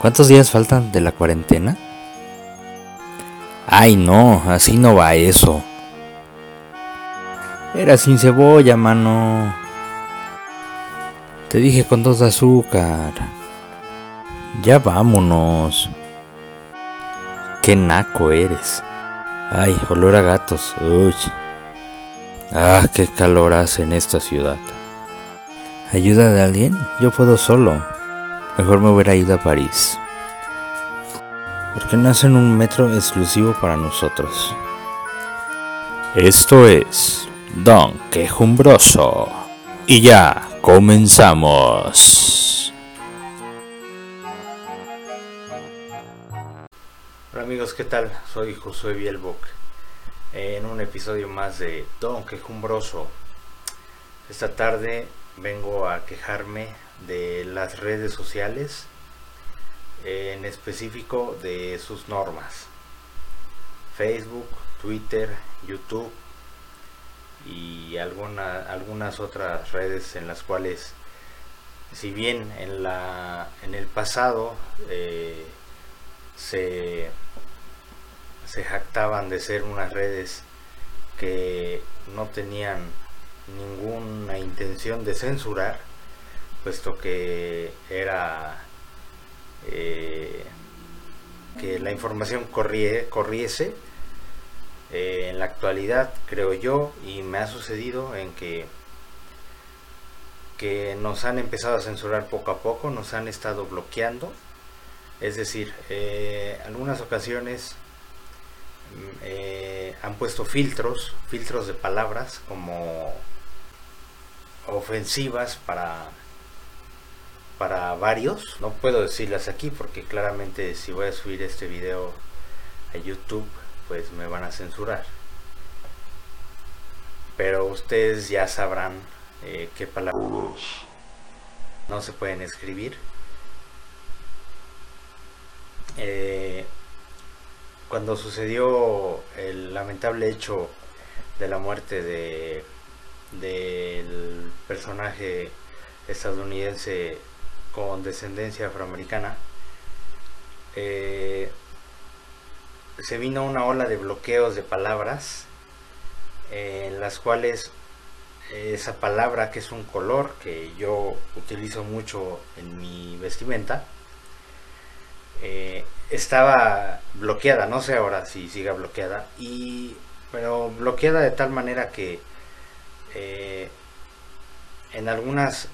¿Cuántos días faltan de la cuarentena? Ay, no, así no va eso. Era sin cebolla, mano. Te dije con dos de azúcar. Ya vámonos. Qué naco eres. Ay, olor a gatos. Uy. Ah, qué calor hace en esta ciudad. ¿Ayuda de alguien? Yo puedo solo. Mejor me hubiera ido a París. ¿Por qué no hacen un metro exclusivo para nosotros? Esto es Don Quejumbroso. Y ya, comenzamos. Hola amigos, ¿qué tal? Soy Josué Bielbock en un episodio más de Don Quejumbroso. Esta tarde vengo a quejarme de las redes sociales, en específico de sus normas. Facebook, Twitter, YouTube y alguna, algunas otras redes en las cuales, si bien en, la, en el pasado eh, se, se jactaban de ser unas redes que no tenían ninguna intención de censurar, puesto que era eh, que la información corriese. Eh, en la actualidad, creo yo, y me ha sucedido en que que nos han empezado a censurar poco a poco, nos han estado bloqueando. Es decir, eh, algunas ocasiones mm, han puesto filtros, filtros de palabras como ofensivas para para varios no puedo decirlas aquí porque claramente si voy a subir este video a youtube pues me van a censurar. Pero ustedes ya sabrán eh, qué palabras no se pueden escribir. Eh, cuando sucedió el lamentable hecho de la muerte de del personaje estadounidense con descendencia afroamericana, eh, se vino una ola de bloqueos de palabras en las cuales esa palabra que es un color que yo utilizo mucho en mi vestimenta eh, estaba bloqueada no sé ahora si siga bloqueada y pero bloqueada de tal manera que eh, en algunas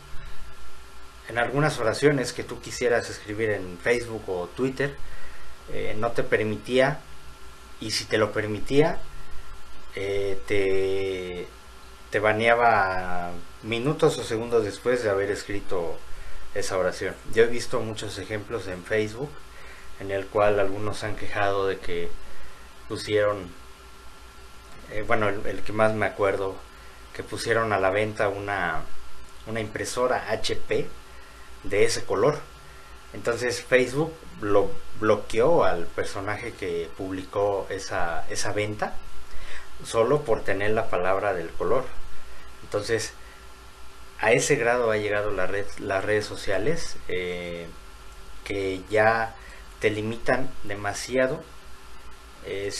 en algunas oraciones que tú quisieras escribir en Facebook o Twitter eh, no te permitía y si te lo permitía eh, te, te baneaba minutos o segundos después de haber escrito esa oración. Yo he visto muchos ejemplos en Facebook en el cual algunos han quejado de que pusieron, bueno, el, que más me acuerdo, que pusieron a la venta una, una impresora HP de ese color. Entonces Facebook lo bloqueó al personaje que publicó esa, esa venta solo por tener la palabra del color. Entonces, a ese grado ha llegado las redes sociales eh, que ya te limitan demasiado eh,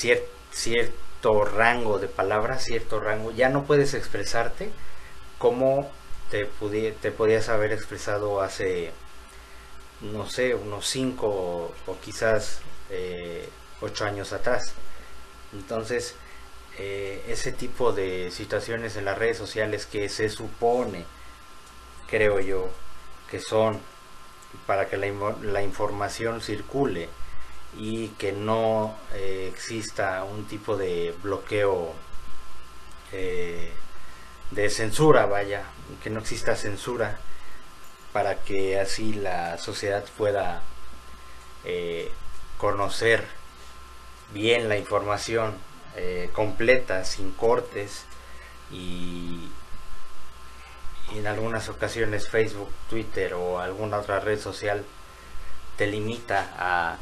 cierto rango de palabras, cierto rango, ya no puedes expresarte como te, te podías haber expresado hace, no sé, unos 5 o, quizás 8 eh, años atrás. Entonces, eh, ese tipo de situaciones en las redes sociales que se supone, creo yo, que son para que la, información circule, y que no eh, exista un tipo de bloqueo de censura, vaya, que no exista censura para que así la sociedad pueda eh, conocer bien la información completa, sin cortes y, y en algunas ocasiones Facebook, Twitter o alguna otra red social te limita a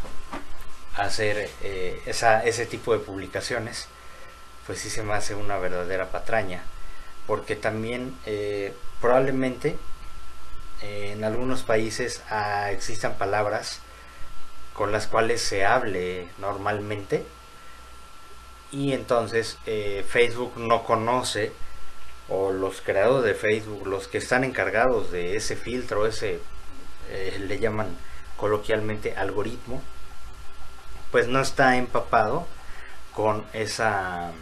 hacer eh, esa, ese tipo de publicaciones, pues sí se me hace una verdadera patraña, porque también eh, probablemente eh, en algunos países ah, existan palabras con las cuales se hable normalmente y entonces eh, Facebook no conoce o los creadores de Facebook, los que están encargados de ese filtro, ese le llaman coloquialmente algoritmo, pues no está empapado con esa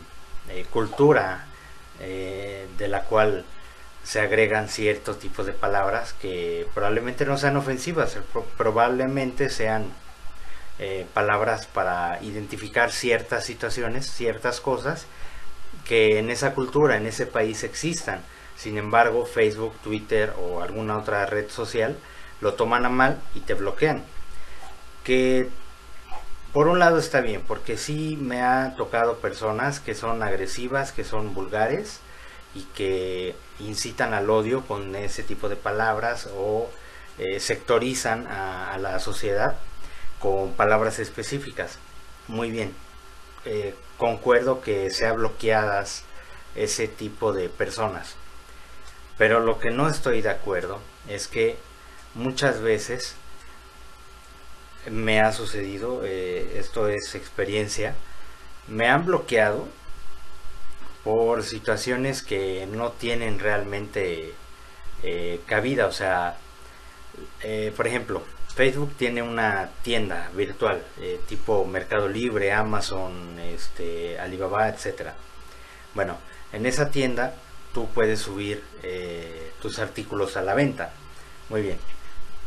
eh, de la cual se agregan ciertos tipos de palabras que probablemente no sean ofensivas, probablemente sean eh, palabras para identificar ciertas situaciones, ciertas cosas que en esa cultura, en ese país existan. Sin embargo, Facebook, Twitter o alguna otra red social lo toman a mal y te bloquean. Que por un lado está bien, porque sí me ha tocado personas que son agresivas, que son vulgares y que incitan al odio con ese tipo de palabras o eh, sectorizan a la sociedad con palabras específicas. Muy bien. Eh, concuerdo que sea bloqueadas ese tipo de personas. Pero lo que no estoy de acuerdo es que muchas veces me ha sucedido, eh, esto es experiencia, me han bloqueado por situaciones que no tienen realmente eh, cabida. O sea, por ejemplo, Facebook tiene una tienda virtual eh, tipo Mercado Libre, Amazon, este, Alibaba, etcétera. Bueno, en esa tienda tú puedes subir eh, tus artículos a la venta. Muy bien.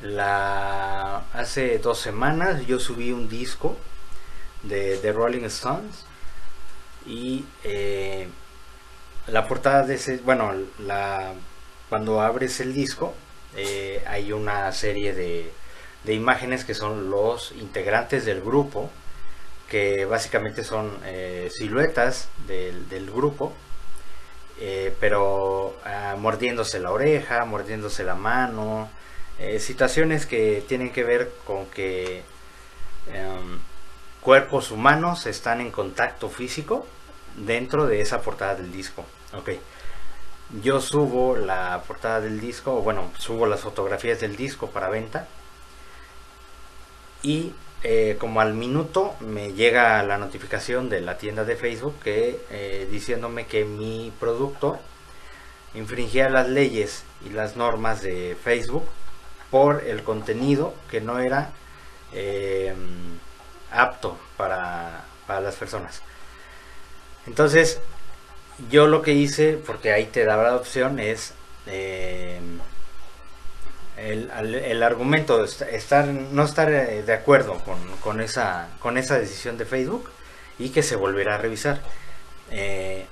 La, hace dos semanas yo subí un disco de, The Rolling Stones y eh, la portada de ese, bueno, la, cuando abres el disco hay una serie de imágenes que son los integrantes del grupo, que básicamente son eh, siluetas del, grupo, eh, pero ah, mordiéndose la oreja, mordiéndose la mano, eh, situaciones que tienen que ver con que em, cuerpos humanos están en contacto físico dentro de esa portada del disco. Okay. Yo subo la portada del disco, bueno, subo las fotografías del disco para venta y eh, como al minuto me llega la notificación de la tienda de Facebook que eh, diciéndome que mi producto infringía las leyes y las normas de Facebook por el contenido que no era eh, apto para, para, las personas. Entonces, yo lo que hice, porque ahí te daba la opción, es el, argumento estar no estar eh, de acuerdo con, esa con esa decisión de Facebook y que se volverá a revisar eh,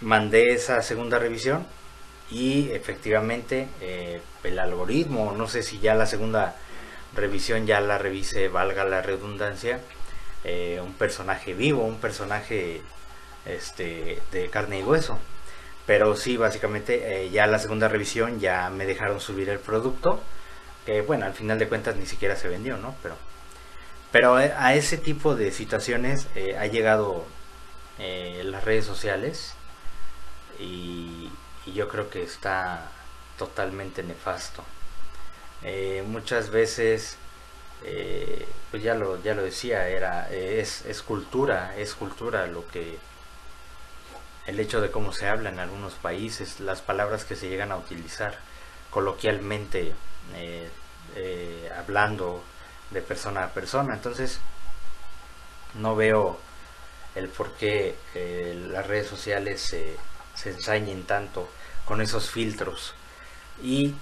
mandé esa segunda revisión y efectivamente eh, el algoritmo no sé si ya la segunda revisión ya la revise valga la redundancia un personaje vivo un personaje este de carne y hueso pero sí, básicamente eh, ya la segunda revisión ya me dejaron subir el producto. Bueno, al final de cuentas ni siquiera se vendió, ¿no? Pero, pero eh, a ese tipo de situaciones eh, ha llegado las redes sociales y, yo creo que está totalmente nefasto. muchas veces, pues ya lo, ya lo decía, era, es, es cultura, es cultura lo que el hecho de cómo se habla en algunos países, las palabras que se llegan a utilizar coloquialmente, eh, eh, hablando de persona a persona. Entonces, no veo el por qué eh, las redes sociales se, se ensañen tanto con esos filtros. Y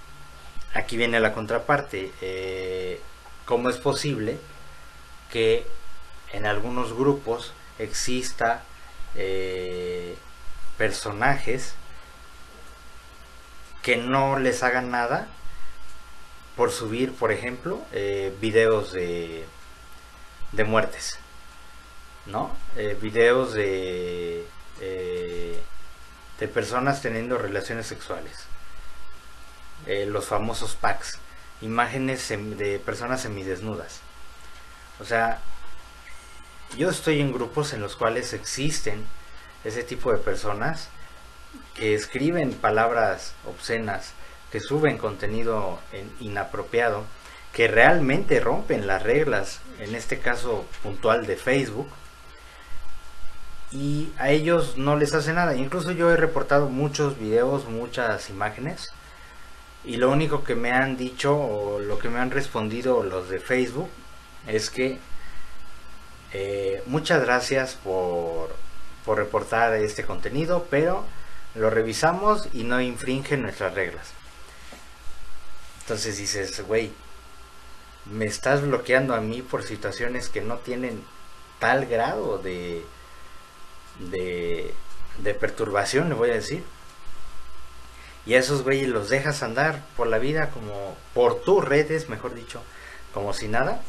aquí viene la contraparte. ¿Cómo es posible que en algunos grupos exista personajes que no les hagan nada por subir, por ejemplo, eh, videos de, de muertes, ¿no? Eh, videos de, eh, de personas teniendo relaciones sexuales, los famosos packs, imágenes de personas semidesnudas. O sea, yo estoy en grupos en los cuales existen ese tipo de personas que escriben palabras obscenas, que suben contenido inapropiado que realmente rompen las reglas, en este caso puntual de Facebook, y a ellos no les hace nada. Incluso yo he reportado muchos videos, muchas imágenes, y lo único que me han dicho o lo que me han respondido los de Facebook es que eh, muchas gracias por, por reportar este contenido, pero lo revisamos y no infringe nuestras reglas. Entonces dices, güey, me estás bloqueando a mí por situaciones que no tienen tal grado de, de, de perturbación, le voy a decir. Y a esos güeyes los dejas andar por la vida como por tus redes, mejor dicho, como si nada.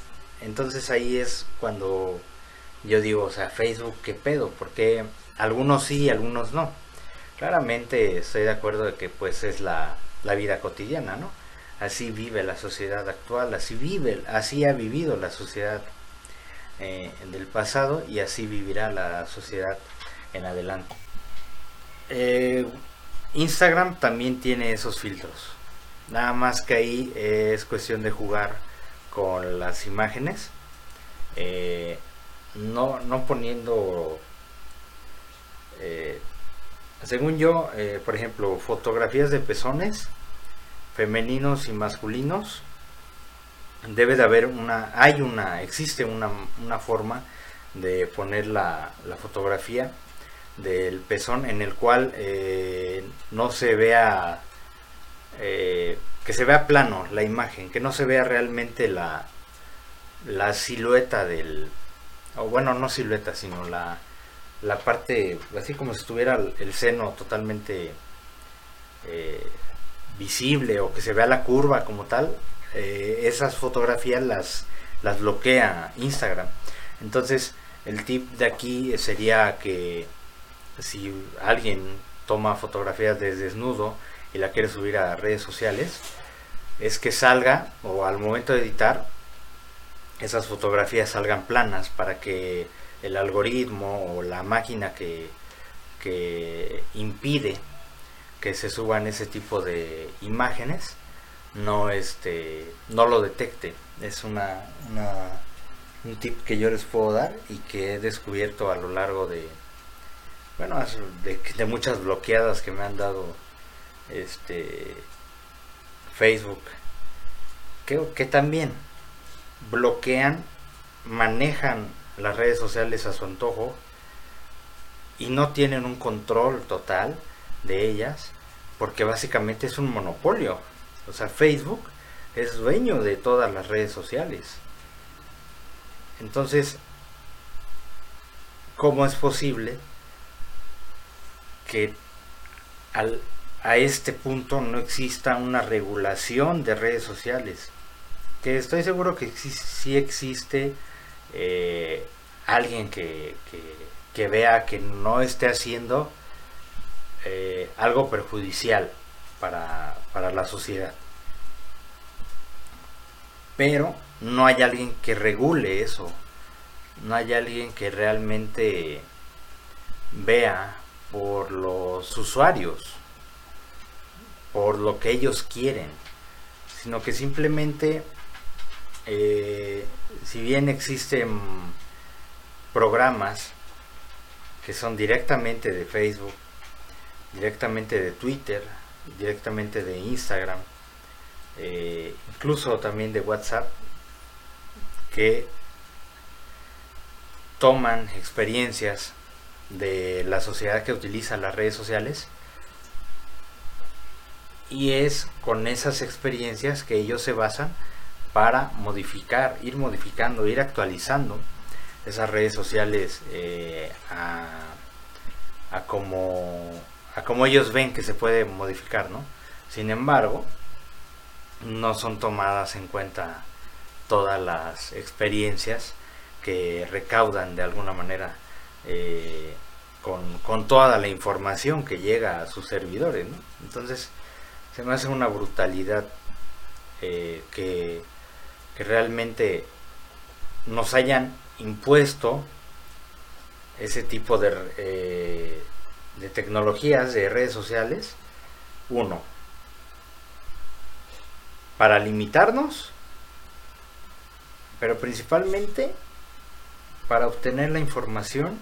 Entonces ahí es cuando yo digo, o sea, Facebook, ¿qué pedo? Porque algunos sí, algunos no. Claramente estoy de acuerdo de que pues es la, la vida cotidiana, ¿no? Así vive la sociedad actual, así vive, así ha vivido la sociedad eh, del pasado y así vivirá la sociedad en adelante. Eh, Instagram también tiene esos filtros. Nada más que ahí es cuestión de jugar con las imágenes. Eh, no, no poniendo, según yo, por ejemplo, fotografías de pezones femeninos y masculinos debe de haber una hay una existe una, una forma de poner la, fotografía del pezón en el cual eh, no se vea eh, que se vea plano la imagen que no se vea realmente la la silueta del bueno no silueta sino la la parte así como si estuviera el seno totalmente eh, visible o que se vea la curva como tal, esas fotografías las, las bloquea Instagram. Entonces, el tip de aquí sería que si alguien toma fotografías de desnudo y la quiere subir a redes sociales, es que salga o al momento de editar esas fotografías salgan planas para que el algoritmo o la máquina que, que impide que se suban ese tipo de imágenes no este no lo detecte. Es una, un tip que yo les puedo dar y que he descubierto a lo largo de bueno de, muchas bloqueadas que me han dado este Facebook que, que también bloquean manejan las redes sociales a su antojo y no tienen un control total de ellas porque básicamente es un monopolio. O sea, Facebook es dueño de todas las redes sociales. Entonces, ¿cómo es posible que a este punto no exista una regulación de redes sociales? Que estoy seguro que sí existe eh, alguien que, que vea que no esté haciendo eh, algo perjudicial para, para la sociedad. Pero no hay alguien que regule eso. No hay alguien que realmente vea por los usuarios, por lo que ellos quieren, sino que simplemente, eh, si bien existen programas que son directamente de Facebook, directamente de Twitter, directamente de Instagram, eh, incluso también de WhatsApp, que toman experiencias de la sociedad que utiliza las redes sociales y es con esas experiencias que ellos se basan para modificar, ir modificando, ir actualizando esas redes sociales eh, a, a como a como ellos ven que se puede modificar, ¿no? Sin embargo, no son tomadas en cuenta todas las experiencias que recaudan de alguna manera eh, con, toda la información que llega a sus servidores. Entonces, se me hace una brutalidad eh, que, que realmente nos hayan impuesto ese tipo de, eh, de tecnologías, de redes sociales, uno, para limitarnos pero principalmente para obtener la información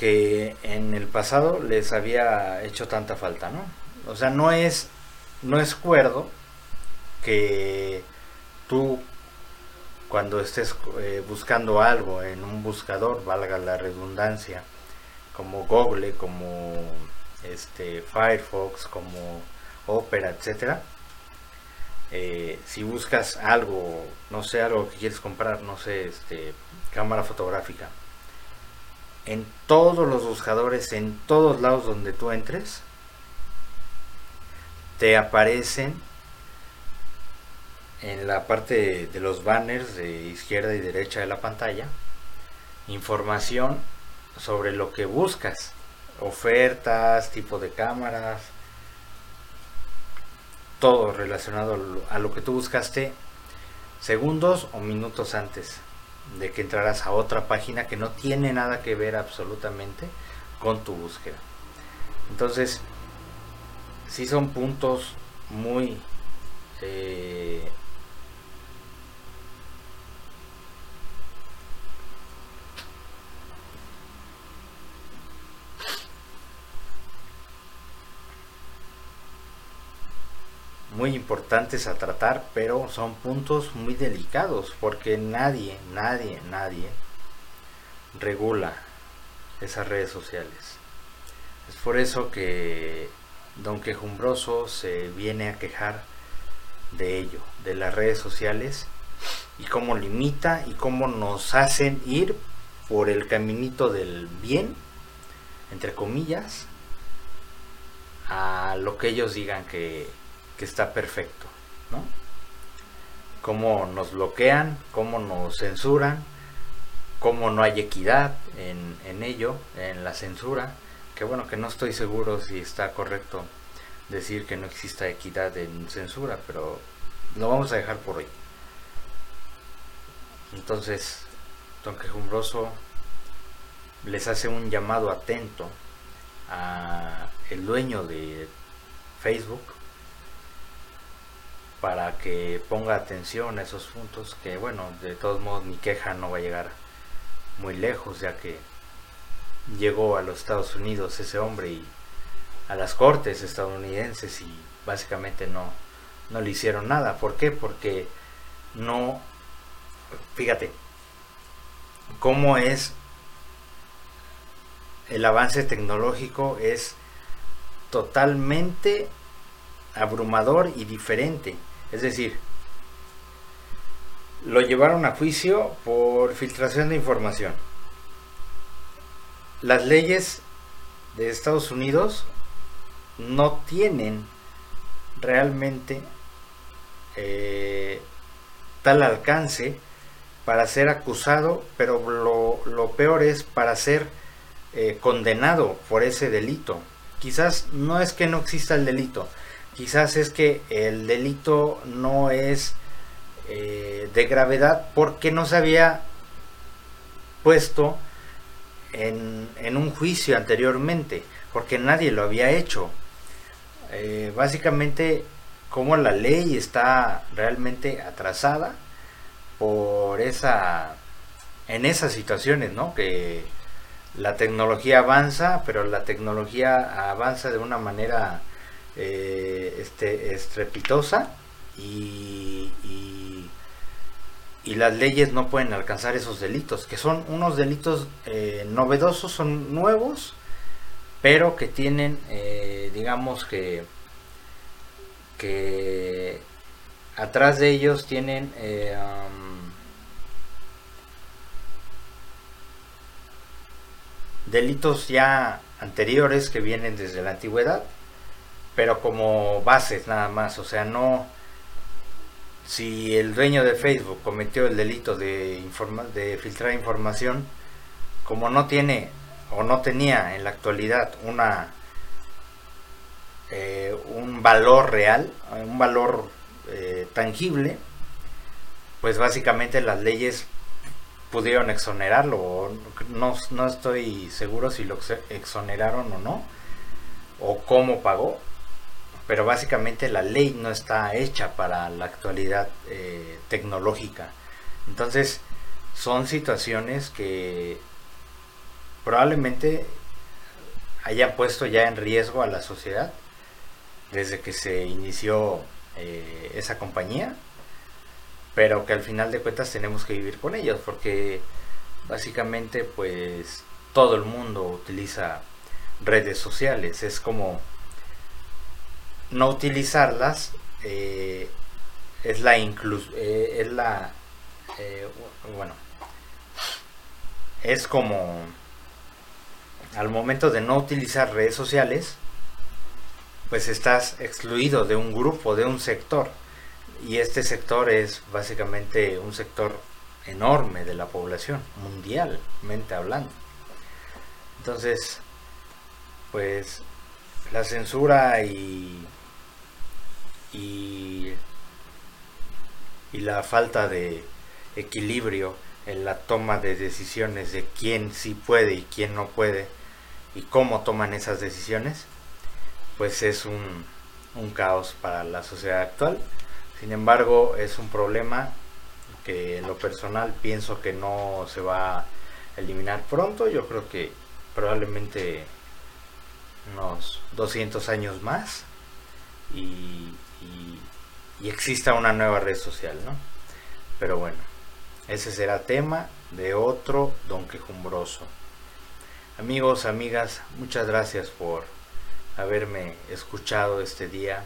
que en el pasado les había hecho tanta falta, ¿no? O sea, no es no es cuerdo que tú cuando estés eh, buscando algo en un buscador, valga la redundancia, como Google, como este Firefox, como Opera, etcétera, eh, si buscas algo, no sé, algo que quieres comprar, no sé, este, cámara fotográfica, en todos los buscadores, en todos lados donde tú entres, te aparecen en la parte de los banners de izquierda y derecha de la pantalla información sobre lo que buscas, ofertas, tipo de cámaras, todo relacionado a lo que tú buscaste segundos o minutos antes de que entraras a otra página que no tiene nada que ver absolutamente con tu búsqueda. Entonces, si son puntos muy eh, muy importantes a tratar, pero son puntos muy delicados porque nadie, nadie, nadie regula esas redes sociales. Es por eso que Don Quejumbroso se viene a quejar de ello, de las redes sociales y cómo limita y cómo nos hacen ir por el caminito del bien, entre comillas, a lo que ellos digan que, que está perfecto, ¿no? Cómo nos bloquean, cómo nos censuran, cómo no hay equidad en, en ello, en la censura, que bueno, que no estoy seguro si está correcto decir que no exista equidad en censura, pero lo vamos a dejar por hoy. Entonces, Don Quejumbroso les hace un llamado atento a el dueño de Facebook para que ponga atención a esos puntos que bueno de todos modos mi queja no va a llegar muy lejos ya que llegó a los Estados Unidos ese hombre y a las cortes estadounidenses y básicamente no no le hicieron nada ¿por qué? porque no fíjate cómo es el avance tecnológico es totalmente abrumador y diferente es decir, lo llevaron a juicio por filtración de información. Las leyes de Estados Unidos no tienen realmente eh, tal alcance para ser acusado, pero lo, peor es para ser eh, condenado por ese delito. Quizás no es que no exista el delito, quizás es que el delito no es eh, de gravedad porque no se había puesto en, un juicio anteriormente, porque nadie lo había hecho. Eh, básicamente, como la ley está realmente atrasada por esa en esas situaciones, ¿no? Que la tecnología avanza, pero la tecnología avanza de una manera eh, este, estrepitosa y, y, las leyes no pueden alcanzar esos delitos, que son unos delitos eh, novedosos, son nuevos, pero que tienen, eh, digamos que, que atrás de ellos tienen um, delitos ya anteriores que vienen desde la antigüedad pero como bases nada más, o sea, no si el dueño de Facebook cometió el delito de, de filtrar información, como no tiene o no tenía en la actualidad una eh, un valor real, un valor eh, tangible, pues básicamente las leyes pudieron exonerarlo. No, no estoy seguro si lo exoneraron o no, o cómo pagó, pero básicamente la ley no está hecha para la actualidad eh, tecnológica. Entonces, son situaciones que probablemente hayan puesto ya en riesgo a la sociedad desde que se inició eh, esa compañía, pero que al final de cuentas tenemos que vivir con ellos porque básicamente pues todo el mundo utiliza redes sociales, es como no utilizarlas eh, es la inclus eh, es la bueno es como al momento de no utilizar redes sociales, pues estás excluido de un grupo, de un sector. Y este sector es básicamente un sector enorme de la población, mundialmente hablando. Entonces, pues la censura y, y, la falta de equilibrio en la toma de decisiones de quién sí puede y quién no puede y cómo toman esas decisiones, pues es un, un caos para la sociedad actual. Sin embargo, es un problema que en lo personal pienso que no se va a eliminar pronto. Yo creo que probablemente unos 200 años más y, y exista una nueva red social, ¿no? Pero bueno, ese será tema de otro Don Quejumbroso. Amigos, amigas, muchas gracias por haberme escuchado este día.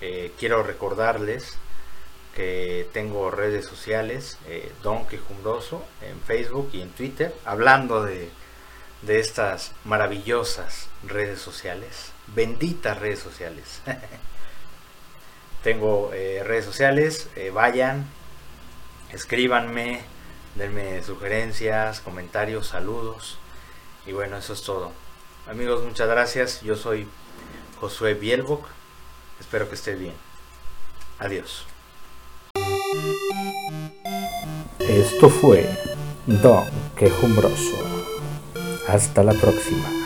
Eh, quiero recordarles que tengo redes sociales, eh, Don Quejumbroso, en Facebook y en Twitter, hablando de, de estas maravillosas redes sociales, benditas redes sociales. tengo eh, redes sociales, vayan, escríbanme, denme sugerencias, comentarios, saludos. Y bueno, eso es todo. Amigos, muchas gracias. Yo soy Josué Bielbock. Espero que estés bien. Adiós. Esto fue Don Quejumbroso. Hasta la próxima.